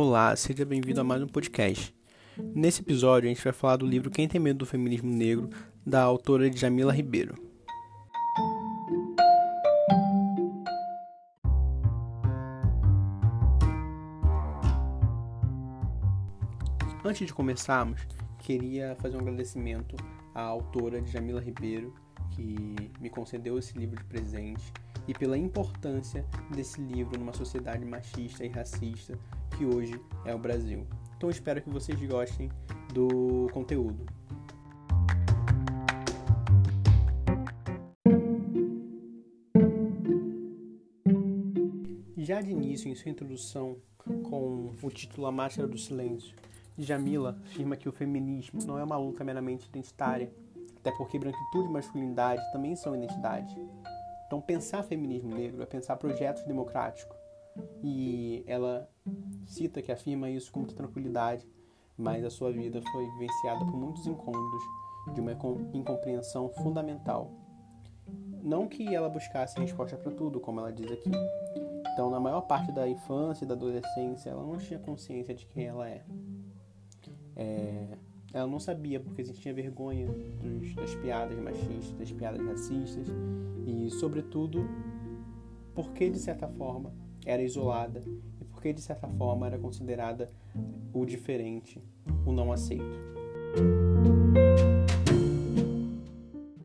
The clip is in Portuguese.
Olá, seja bem-vindo a mais um podcast. Nesse episódio, a gente vai falar do livro Quem Tem Medo do Feminismo Negro, da autora Jamila Ribeiro. Antes de começarmos, queria fazer um agradecimento à autora Jamila Ribeiro, que me concedeu esse livro de presente, e pela importância desse livro numa sociedade machista e racista que hoje é o Brasil. Então espero que vocês gostem do conteúdo. Já de início, em sua introdução com o título A Máscara do Silêncio, Jamila afirma que o feminismo não é uma luta meramente identitária, até porque branquitude e masculinidade também são identidade. Então, pensar feminismo negro é pensar projetos democráticos. E ela cita que afirma isso com muita tranquilidade, mas a sua vida foi vivenciada por muitos incômodos de uma incompreensão fundamental. Não que ela buscasse resposta para tudo, como ela diz aqui. Então, na maior parte da infância e da adolescência, ela não tinha consciência de quem ela é. é ela não sabia porque sentia vergonha dos, das piadas machistas, das piadas racistas e, sobretudo, porque de certa forma era isolada porque de certa forma era considerada o diferente, o não aceito.